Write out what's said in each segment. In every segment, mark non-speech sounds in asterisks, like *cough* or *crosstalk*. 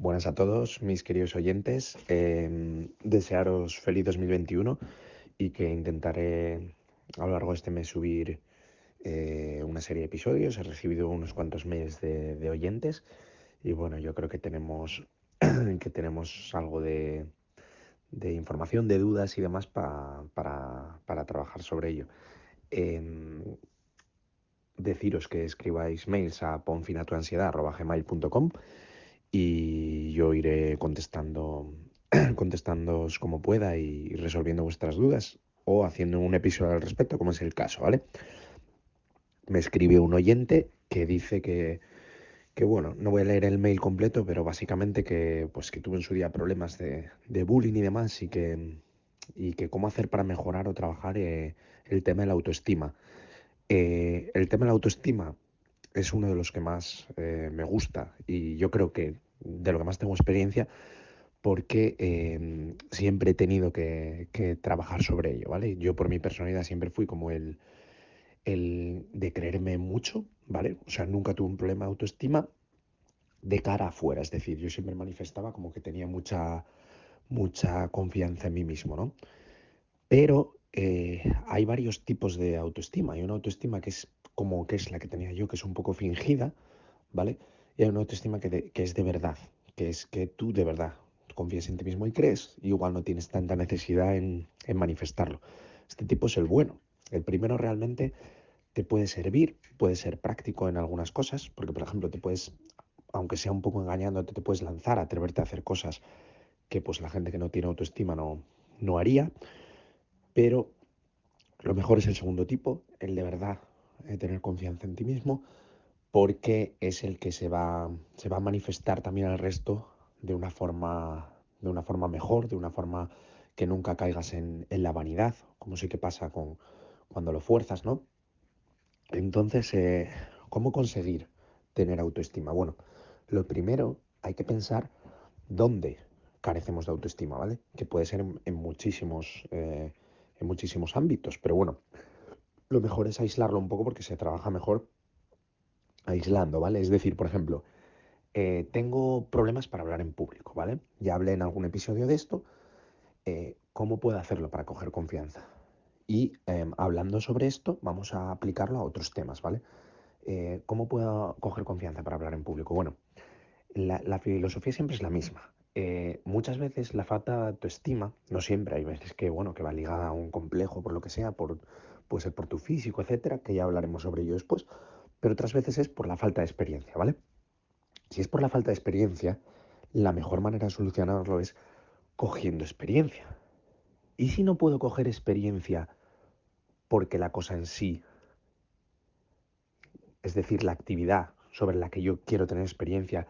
Buenas a todos, mis queridos oyentes. Eh, desearos feliz 2021 y que intentaré a lo largo de este mes subir eh, una serie de episodios. He recibido unos cuantos mails de, oyentes y bueno, yo creo que tenemos, *clears throat* que tenemos algo de, información, de dudas y demás pa, para, para trabajar sobre ello. Eh, deciros que escribáis mails a ponfinatuansiedad.gmail.com y yo iré contestando, *clears throat* contestándoos como pueda y resolviendo vuestras dudas o haciendo un episodio al respecto, como es el caso, ¿vale? Me escribe un oyente que dice que, que bueno, no voy a leer el mail completo, pero básicamente que, pues, que tuvo en su día problemas de, de bullying y demás y que, y que cómo hacer para mejorar o trabajar eh, el tema de la autoestima. Eh, el tema de la autoestima es uno de los que más eh, me gusta y yo creo que de lo que más tengo experiencia porque eh, siempre he tenido que, que, trabajar sobre ello, ¿vale? Yo por mi personalidad siempre fui como el, el de creerme mucho, ¿vale? O sea, nunca tuve un problema de autoestima de cara afuera, es decir, yo siempre manifestaba como que tenía mucha, mucha confianza en mí mismo, ¿no? Pero eh, hay varios tipos de autoestima. Hay una autoestima que es como que es la que tenía yo, que es un poco fingida, ¿vale? Y hay una autoestima que, es de verdad, que es que tú de verdad confías en ti mismo y crees, y igual no tienes tanta necesidad en, en manifestarlo. Este tipo es el bueno. El primero realmente te puede servir, puede ser práctico en algunas cosas, porque por ejemplo te puedes, aunque sea un poco engañándote, te puedes lanzar a atreverte a hacer cosas que pues la gente que no tiene autoestima no, no haría, pero lo mejor es el segundo tipo, el de verdad eh, tener confianza en ti mismo, porque es el que se va, se va a manifestar también al resto de una forma, de una forma mejor, de una forma que nunca caigas en, en la vanidad, como sí que pasa con, cuando lo fuerzas, ¿no? Entonces, eh, ¿cómo conseguir tener autoestima? Bueno, lo primero hay que pensar dónde carecemos de autoestima, ¿vale? Que puede ser en, en muchísimos, eh, en muchísimos ámbitos, pero bueno, lo mejor es aislarlo un poco porque se trabaja mejor aislando, ¿vale? Es decir, por ejemplo, eh, tengo problemas para hablar en público, ¿vale? Ya hablé en algún episodio de esto. Eh, ¿Cómo puedo hacerlo para coger confianza? Y eh, hablando sobre esto, vamos a aplicarlo a otros temas, ¿vale? Eh, ¿Cómo puedo coger confianza para hablar en público? Bueno, la, filosofía siempre es la misma. Muchas veces la falta de autoestima, no siempre, hay veces que, bueno, que va ligada a un complejo por lo que sea, por, puede ser por tu físico, etcétera, que ya hablaremos sobre ello después, pero otras veces es por la falta de experiencia, ¿vale? Si es por la falta de experiencia, la mejor manera de solucionarlo es cogiendo experiencia. ¿Y si no puedo coger experiencia porque la cosa en sí, es decir, la actividad sobre la que yo quiero tener experiencia,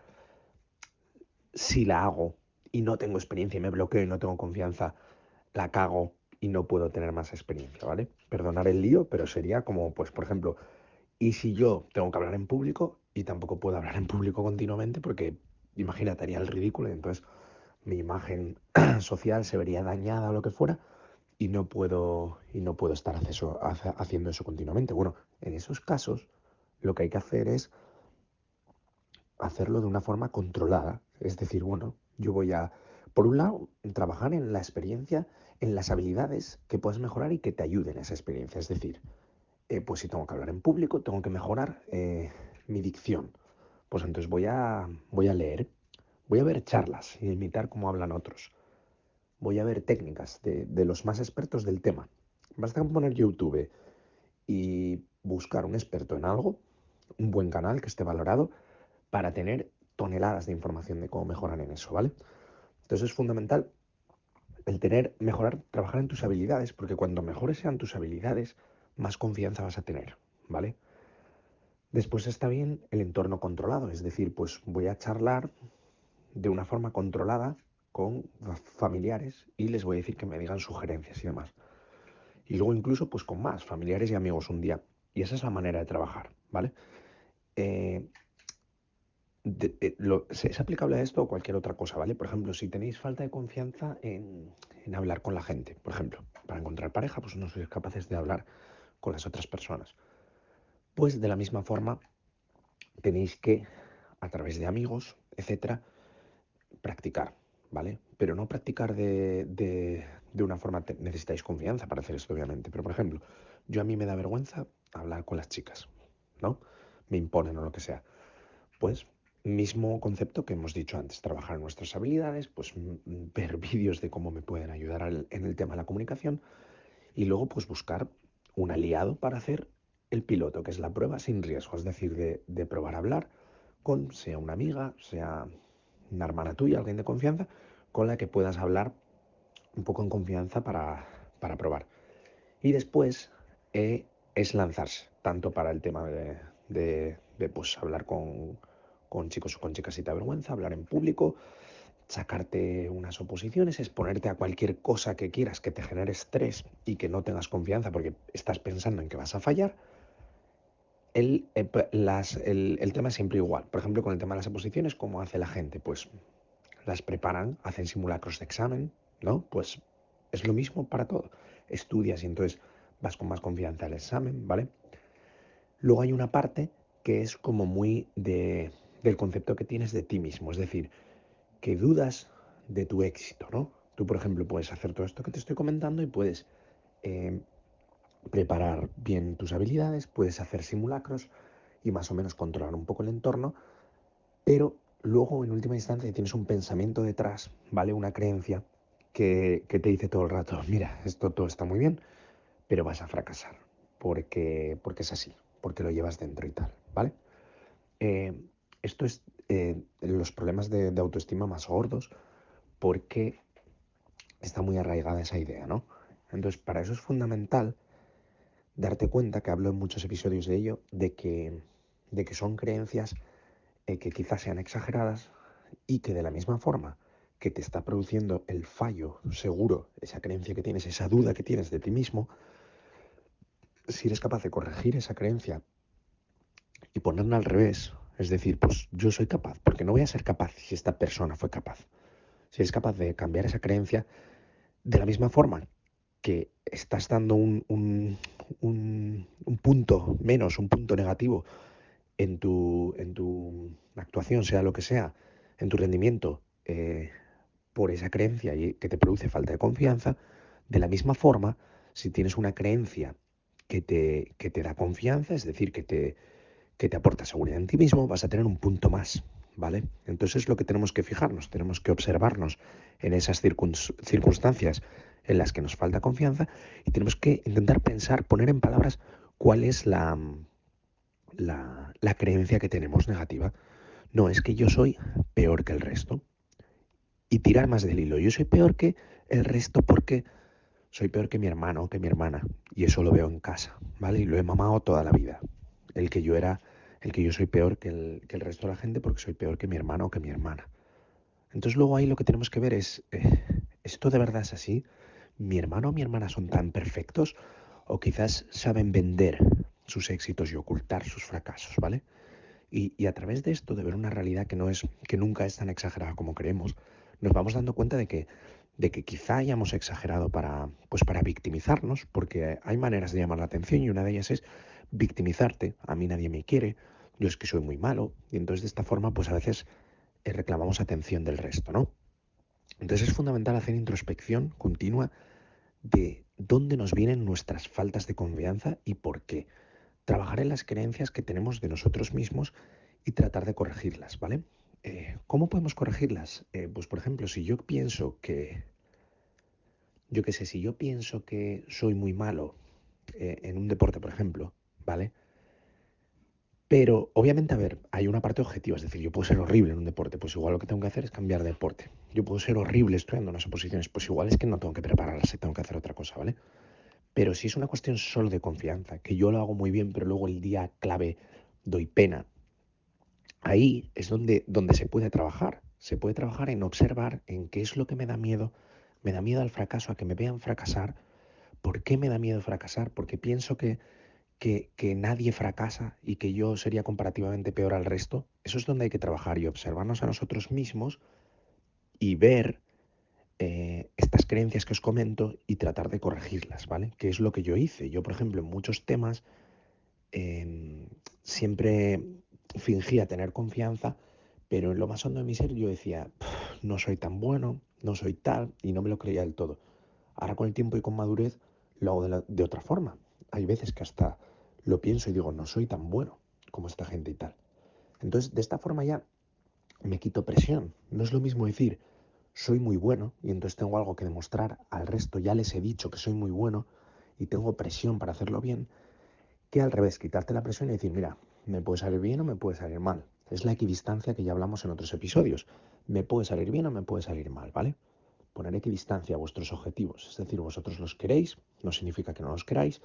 si la hago y no tengo experiencia y me bloqueo y no tengo confianza, la cago y no puedo tener más experiencia, ¿vale? Perdonar el lío, pero sería como, pues, por ejemplo, ¿y si yo tengo que hablar en público y tampoco puedo hablar en público continuamente porque, imagínate, haría el ridículo y entonces mi imagen *clears throat* social se vería dañada o lo que fuera y no puedo, y no puedo estar haciendo eso continuamente? Bueno, en esos casos lo que hay que hacer es hacerlo de una forma controlada. Es decir, bueno, yo voy a, por un lado, trabajar en la experiencia, en las habilidades que puedes mejorar y que te ayuden a esa experiencia. Es decir, eh, pues si tengo que hablar en público, tengo que mejorar eh, mi dicción. Pues entonces voy a, voy a leer, voy a ver charlas y imitar cómo hablan otros. Voy a ver técnicas de, de los más expertos del tema. Basta con poner YouTube y buscar un experto en algo, un buen canal que esté valorado, para tener toneladas de información de cómo mejorar en eso, ¿vale? Entonces es fundamental el tener, mejorar, trabajar en tus habilidades, porque cuando mejores sean tus habilidades, más confianza vas a tener, ¿vale? Después está bien el entorno controlado, es decir, pues voy a charlar de una forma controlada con familiares y les voy a decir que me digan sugerencias y demás. Y luego incluso pues con más familiares y amigos un día. Y esa es la manera de trabajar, ¿vale? Eh, lo, es aplicable a esto o cualquier otra cosa, ¿vale? Por ejemplo, si tenéis falta de confianza en, en, hablar con la gente, por ejemplo, para encontrar pareja, pues no sois capaces de hablar con las otras personas. Pues de la misma forma tenéis que, a través de amigos, etcétera, practicar, ¿vale? Pero no practicar de, de, una forma, necesitáis confianza para hacer esto, obviamente. Pero, por ejemplo, yo a mí me da vergüenza hablar con las chicas, ¿no? Me imponen o lo que sea. Pues mismo concepto que hemos dicho antes, trabajar nuestras habilidades, pues ver *laughs* vídeos de cómo me pueden ayudar en el tema de la comunicación y luego pues buscar un aliado para hacer el piloto, que es la prueba sin riesgo, es decir, de, probar a hablar con, sea una amiga, sea una hermana tuya, alguien de confianza, con la que puedas hablar un poco en confianza para, para probar. Y después eh, es lanzarse, tanto para el tema de, de, pues, hablar con, con chicos o con chicas si te vergüenza, hablar en público, sacarte unas oposiciones, exponerte a cualquier cosa que quieras que te genere estrés y que no tengas confianza porque estás pensando en que vas a fallar, el, eh, el, el, tema es siempre igual. Por ejemplo, con el tema de las oposiciones, ¿cómo hace la gente? Pues las preparan, hacen simulacros de examen, ¿no? Pues es lo mismo para todo. Estudias y entonces vas con más confianza al examen, ¿vale? Luego hay una parte que es como muy de, del concepto que tienes de ti mismo, es decir, que dudas de tu éxito, ¿no? Tú, por ejemplo, puedes hacer todo esto que te estoy comentando y puedes eh, preparar bien tus habilidades, puedes hacer simulacros y más o menos controlar un poco el entorno, pero luego en última instancia tienes un pensamiento detrás, ¿vale? Una creencia que, que te dice todo el rato, mira, esto todo está muy bien, pero vas a fracasar, porque, porque es así, porque lo llevas dentro y tal, ¿vale? Eh, esto es eh, los problemas de, autoestima más gordos porque está muy arraigada esa idea, ¿no? Entonces, para eso es fundamental darte cuenta, que hablo en muchos episodios de ello, de que, de que son creencias eh, que quizás sean exageradas y que de la misma forma que te está produciendo el fallo seguro, esa creencia que tienes, esa duda que tienes de ti mismo, si eres capaz de corregir esa creencia y ponerla al revés, es decir, pues yo soy capaz, porque no voy a ser capaz si esta persona fue capaz. Si eres capaz de cambiar esa creencia, de la misma forma que estás dando un, un, un, un punto menos, un punto negativo en tu, en tu, actuación, sea lo que sea, en tu rendimiento, eh, por esa creencia y que te produce falta de confianza, de la misma forma, si tienes una creencia que te, que te da confianza, es decir, que te, que te aporta seguridad en ti mismo, vas a tener un punto más, ¿vale? Entonces es lo que tenemos que fijarnos, tenemos que observarnos en esas circunstancias en las que nos falta confianza y tenemos que intentar pensar, poner en palabras cuál es la, la, la creencia que tenemos negativa. No, es que yo soy peor que el resto. Y tirar más del hilo. Yo soy peor que el resto porque soy peor que mi hermano, que mi hermana. Y eso lo veo en casa, ¿vale? Y lo he mamado toda la vida el que yo era, el que yo soy peor que el, que el resto de la gente porque soy peor que mi hermano o que mi hermana. Entonces luego ahí lo que tenemos que ver es, eh, ¿esto de verdad es así? ¿Mi hermano o mi hermana son tan perfectos? ¿O quizás saben vender sus éxitos y ocultar sus fracasos, ¿vale? Y, y, a través de esto, de ver una realidad que, no es, que nunca es tan exagerada como creemos, nos vamos dando cuenta de que, de que quizá hayamos exagerado para, pues para victimizarnos, porque hay maneras de llamar la atención y una de ellas es victimizarte, a mí nadie me quiere, yo es que soy muy malo, y entonces de esta forma pues a veces eh, reclamamos atención del resto, ¿no? Entonces es fundamental hacer introspección continua de dónde nos vienen nuestras faltas de confianza y por qué. Trabajar en las creencias que tenemos de nosotros mismos y tratar de corregirlas, ¿vale? Eh, ¿Cómo podemos corregirlas? Eh, pues por ejemplo, si yo pienso que, yo qué sé, si yo pienso que soy muy malo en un deporte, por ejemplo, ¿vale? Pero obviamente, a ver, hay una parte objetiva, es decir, yo puedo ser horrible en un deporte, pues igual lo que tengo que hacer es cambiar de deporte. Yo puedo ser horrible estudiando unas oposiciones, pues igual es que no tengo que prepararse, tengo que hacer otra cosa, ¿vale? Pero si es una cuestión solo de confianza, que yo lo hago muy bien, pero luego el día clave doy pena, ahí es donde, donde se puede trabajar. Se puede trabajar en observar en qué es lo que me da miedo. Me da miedo al fracaso, a que me vean fracasar. ¿Por qué me da miedo fracasar? Porque pienso que que, nadie fracasa y que yo sería comparativamente peor al resto, eso es donde hay que trabajar y observarnos a nosotros mismos y ver eh, estas creencias que os comento y tratar de corregirlas, ¿vale? Que es lo que yo hice. Yo, por ejemplo, en muchos temas eh, siempre fingía tener confianza, pero en lo más hondo de mi ser yo decía, no soy tan bueno, no soy tal, y no me lo creía del todo. Ahora con el tiempo y con madurez lo hago de otra forma. Hay veces que hasta lo pienso y digo, no soy tan bueno como esta gente y tal. Entonces, de esta forma ya me quito presión. No es lo mismo decir, soy muy bueno y entonces tengo algo que demostrar al resto, ya les he dicho que soy muy bueno y tengo presión para hacerlo bien, que al revés, quitarte la presión y decir, mira, me puede salir bien o me puede salir mal. Es la equidistancia que ya hablamos en otros episodios. Me puede salir bien o me puede salir mal, ¿vale? Poner equidistancia a vuestros objetivos. Es decir, vosotros los queréis, no significa que no los queráis,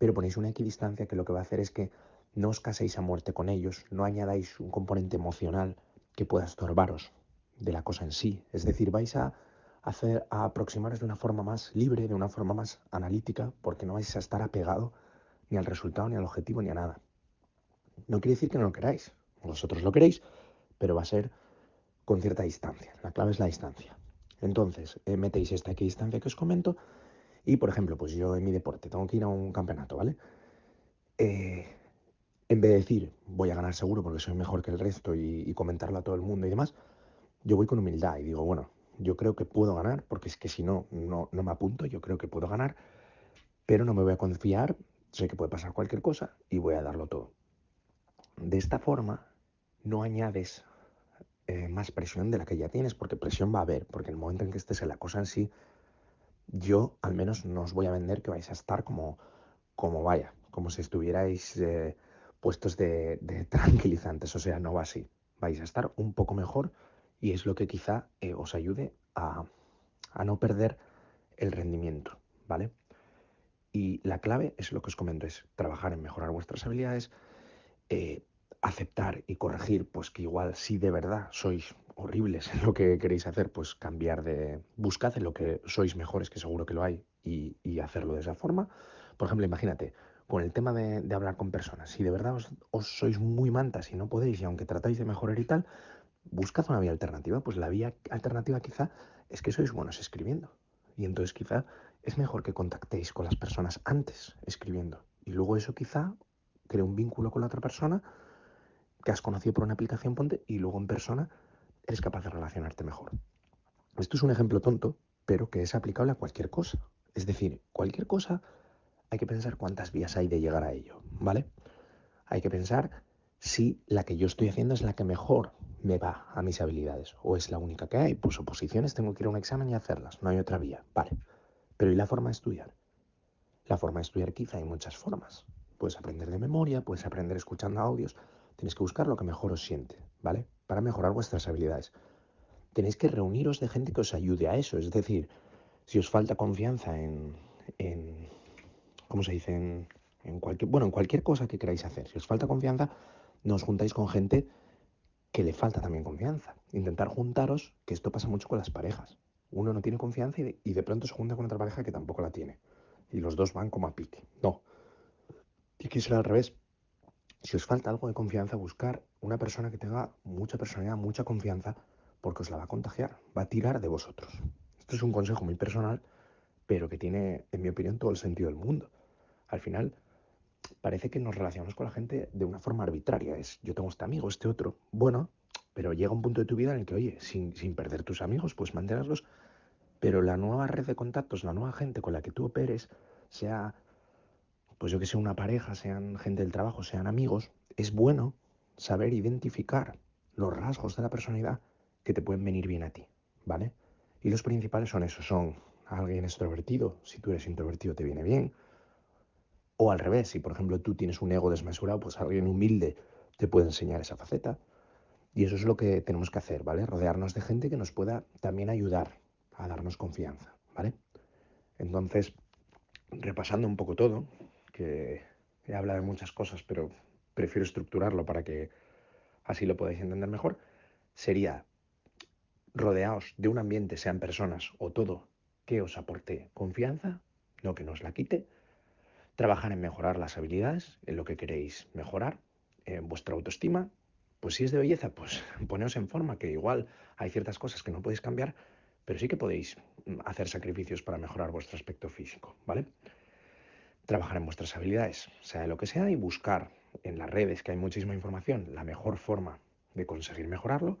pero ponéis una equidistancia que lo que va a hacer es que no os caséis a muerte con ellos, no añadáis un componente emocional que pueda estorbaros de la cosa en sí. Es decir, vais a, hacer, a aproximaros de una forma más libre, de una forma más analítica, porque no vais a estar apegado ni al resultado, ni al objetivo, ni a nada. No quiere decir que no lo queráis. Vosotros lo queréis, pero va a ser con cierta distancia. La clave es la distancia. Entonces, eh, metéis esta equidistancia que os comento y, por ejemplo, pues yo en mi deporte tengo que ir a un campeonato, ¿vale? Eh, en vez de decir, voy a ganar seguro porque soy mejor que el resto y, y comentarlo a todo el mundo y demás, yo voy con humildad y digo, bueno, yo creo que puedo ganar, porque es que si no, no, no me apunto, yo creo que puedo ganar, pero no me voy a confiar, sé que puede pasar cualquier cosa y voy a darlo todo. De esta forma, no añades eh, más presión de la que ya tienes, porque presión va a haber, porque en el momento en que estés en la cosa en sí, yo al menos no os voy a vender que vais a estar como, como vaya, como si estuvierais eh, puestos de, de, *laughs* tranquilizantes, o sea, no va así. Vais a estar un poco mejor y es lo que quizá eh, os ayude a, a no perder el rendimiento, ¿vale? Y la clave es lo que os comento, es trabajar en mejorar vuestras habilidades, eh, aceptar y corregir, pues que igual si de verdad sois horribles en *laughs* lo que queréis hacer, pues cambiar de... Buscad en lo que sois mejores, que seguro que lo hay, y, y hacerlo de esa forma. Por ejemplo, imagínate, con el tema de, de hablar con personas, si de verdad os, os, sois muy mantas y no podéis, y aunque tratáis de mejorar y tal, buscad una vía alternativa. Pues la vía alternativa quizá es que sois buenos escribiendo. Y entonces quizá es mejor que contactéis con las personas antes escribiendo. Y luego eso quizá cree un vínculo con la otra persona que has conocido por una aplicación, ponte, y luego en persona eres capaz de relacionarte mejor. Esto es un ejemplo tonto, pero que es aplicable a cualquier cosa. Es decir, cualquier cosa hay que pensar cuántas vías hay de llegar a ello, ¿vale? Hay que pensar si la que yo estoy haciendo es la que mejor me va a mis habilidades o es la única que hay. Pues oposiciones tengo que ir a un examen y hacerlas, no hay otra vía, vale. Pero ¿y la forma de estudiar? La forma de estudiar quizá hay muchas formas. Puedes aprender de memoria, puedes aprender escuchando audios. Tienes que buscar lo que mejor os siente, ¿vale? Para mejorar vuestras habilidades. Tenéis que reuniros de gente que os ayude a eso. Es decir, si os falta confianza en, en ¿cómo se dice? En, cualquier, bueno, en cualquier cosa que queráis hacer. Si os falta confianza, no os juntáis con gente que le falta también confianza. Intentar juntaros, que esto pasa mucho con las parejas. Uno no tiene confianza y de, y pronto se junta con otra pareja que tampoco la tiene. Y los dos van como a pique. No. Tiene que ser al revés. Si os falta algo de confianza, buscar una persona que tenga mucha personalidad, mucha confianza, porque os la va a contagiar, va a tirar de vosotros. Esto es un consejo muy personal, pero que tiene, en mi opinión, todo el sentido del mundo. Al final, parece que nos relacionamos con la gente de una forma arbitraria. Es, yo tengo este amigo, este otro. Bueno, pero llega un punto de tu vida en el que, oye, sin, perder tus amigos, pues mantenerlos. Pero la nueva red de contactos, la nueva gente con la que tú operes, sea pues yo que sé, una pareja, sean gente del trabajo, sean amigos, es bueno saber identificar los rasgos de la personalidad que te pueden venir bien a ti, ¿vale? Y los principales son esos, son alguien extrovertido, si tú eres introvertido te viene bien, o al revés, si por ejemplo tú tienes un ego desmesurado, pues alguien humilde te puede enseñar esa faceta. Y eso es lo que tenemos que hacer, ¿vale? Rodearnos de gente que nos pueda también ayudar a darnos confianza, ¿vale? Entonces, repasando un poco todo, he hablado de muchas cosas, pero prefiero estructurarlo para que así lo podáis entender mejor, sería rodeaos de un ambiente, sean personas o todo, que os aporte confianza, no que nos la quite, trabajar en mejorar las habilidades, en lo que queréis mejorar, en vuestra autoestima, pues si es de belleza, pues *laughs* poneos en forma, que igual hay ciertas cosas que no podéis cambiar, pero sí que podéis hacer sacrificios para mejorar vuestro aspecto físico, ¿vale? Trabajar en vuestras habilidades, sea lo que sea, y buscar en las redes, que hay muchísima información, la mejor forma de conseguir mejorarlo.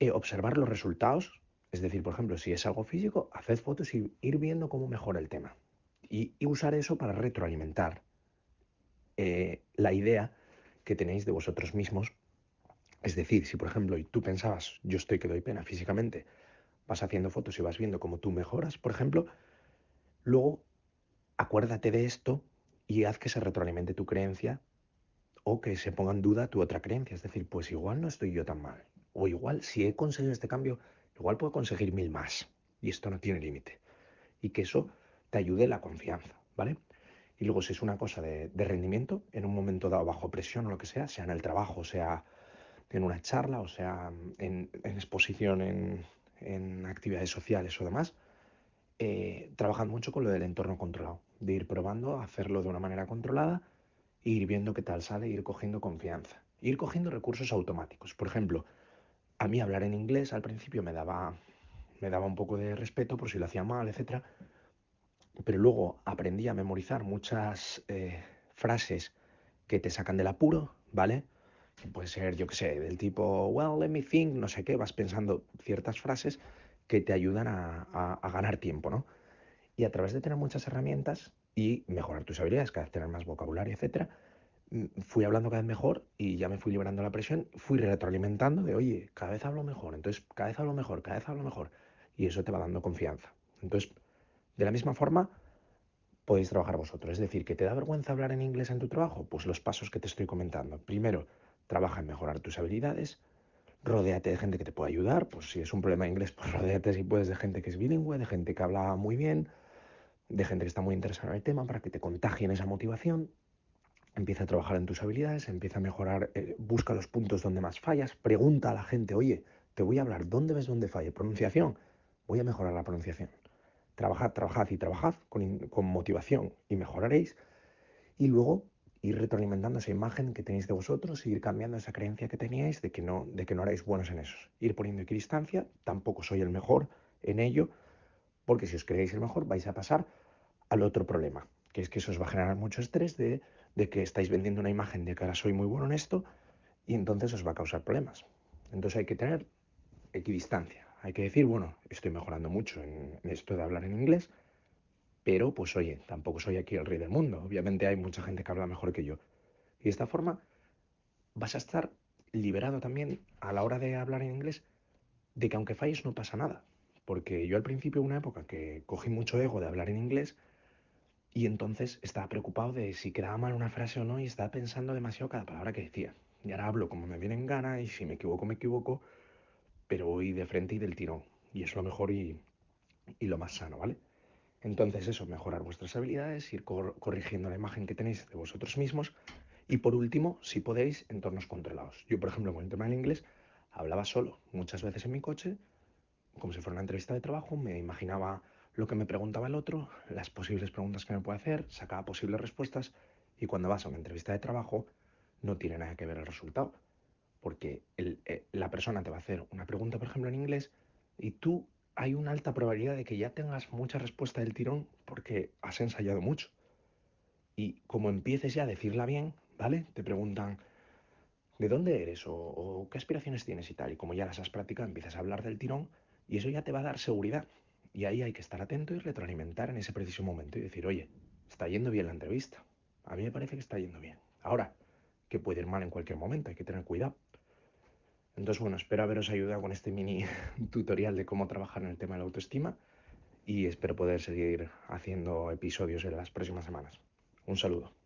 eh, observar los resultados. Es decir, por ejemplo, si es algo físico, haced fotos y ir viendo cómo mejora el tema. Y, y usar eso para retroalimentar eh, la idea que tenéis de vosotros mismos. Es decir, si por ejemplo tú pensabas, yo estoy que doy pena físicamente, vas haciendo fotos y vas viendo cómo tú mejoras, por ejemplo, luego acuérdate de esto y haz que se retroalimente tu creencia o que se ponga en duda tu otra creencia. Es decir, pues igual no estoy yo tan mal. O igual, si he conseguido este cambio, igual puedo conseguir mil más. Y esto no tiene límite. Y que eso te ayude la confianza, ¿vale? Y luego si es una cosa de, rendimiento, en un momento dado bajo presión o lo que sea, sea en el trabajo, sea en una charla, o sea en, exposición, en, actividades sociales o demás, eh, trabajan mucho con lo del entorno controlado, de ir probando, hacerlo de una manera controlada, e ir viendo qué tal sale, ir cogiendo confianza, ir cogiendo recursos automáticos. Por ejemplo, a mí hablar en inglés al principio me daba, me daba un poco de respeto por si lo hacía mal, etcétera pero luego aprendí a memorizar muchas eh, frases que te sacan del apuro, ¿vale? Puede ser, yo qué sé, del tipo, well, let me think, no sé qué, vas pensando ciertas frases que te ayudan a, a ganar tiempo, ¿no? Y a través de tener muchas herramientas y mejorar tus habilidades, cada vez tener más vocabulario, etcétera, mm, fui hablando cada vez mejor y ya me fui liberando la presión, fui retroalimentando de, oye, cada vez hablo mejor, entonces cada vez hablo mejor, cada vez hablo mejor, y eso te va dando confianza. Entonces, de la misma forma, podéis trabajar vosotros. Es decir, que te da vergüenza hablar en inglés en tu trabajo, pues los pasos que te estoy comentando. Primero, trabaja en mejorar tus habilidades, rodéate de gente que te pueda ayudar, pues si es un problema de inglés, *laughs* pues rodéate si puedes de gente que es bilingüe, de gente que habla muy bien, de gente que está muy interesada en el tema para que te contagien esa motivación. Empieza a trabajar en tus habilidades, empieza a mejorar, eh, busca los puntos donde más fallas, pregunta a la gente, oye, te voy a hablar, ¿dónde ves dónde falla? Pronunciación, voy a mejorar la pronunciación. Trabajad, trabajad y trabajad con, con motivación y mejoraréis. Y luego ir retroalimentando esa imagen que tenéis de vosotros ir cambiando esa creencia que teníais de que no, de que no erais buenos en eso. Ir poniendo equidistancia, tampoco soy el mejor en ello, porque si os creéis el mejor vais a pasar al otro problema, que es que eso os va a generar mucho estrés de, de que estáis vendiendo una imagen de que ahora soy muy bueno en esto y entonces os va a causar problemas. Entonces hay que tener equidistancia. Hay que decir, bueno, estoy mejorando mucho en, esto de hablar en inglés, pero pues oye, tampoco soy aquí el rey del mundo. Obviamente hay mucha gente que habla mejor que yo. Y de esta forma vas a estar liberado también a la hora de hablar en inglés de que aunque falles no pasa nada. Porque yo al principio, una época que cogí mucho ego de hablar en inglés y entonces estaba preocupado de si quedaba mal una frase o no y estaba pensando demasiado cada palabra que decía. Y ahora hablo como me viene en gana y si me equivoco, me equivoco pero voy de frente y del tirón. Y es lo mejor y, y lo más sano, ¿vale? Entonces eso, mejorar vuestras habilidades, ir cor corrigiendo la imagen que tenéis de vosotros mismos y por último, si podéis, entornos controlados. Yo, por ejemplo, con el tema del inglés, hablaba solo muchas veces en mi coche, como si fuera una entrevista de trabajo, me imaginaba lo que me preguntaba el otro, las posibles preguntas que me puede hacer, sacaba posibles respuestas y cuando vas a una entrevista de trabajo no tiene nada que ver el resultado porque eh, la persona te va a hacer una pregunta, por ejemplo, en inglés, y tú hay una alta probabilidad de que ya tengas mucha respuesta del tirón porque has ensayado mucho. Y como empieces ya a decirla bien, ¿vale? Te preguntan, ¿de dónde eres? O, o, qué aspiraciones tienes y tal. Y como ya las has practicado, empiezas a hablar del tirón y eso ya te va a dar seguridad. Y ahí hay que estar atento y retroalimentar en ese preciso momento y decir, oye, está yendo bien la entrevista. A mí me parece que está yendo bien. Ahora, que puede ir mal en cualquier momento, hay que tener cuidado. Entonces, bueno, espero haberos ayudado con este mini *laughs* tutorial de cómo trabajar en el tema de la autoestima y espero poder seguir haciendo episodios en las próximas semanas. Un saludo.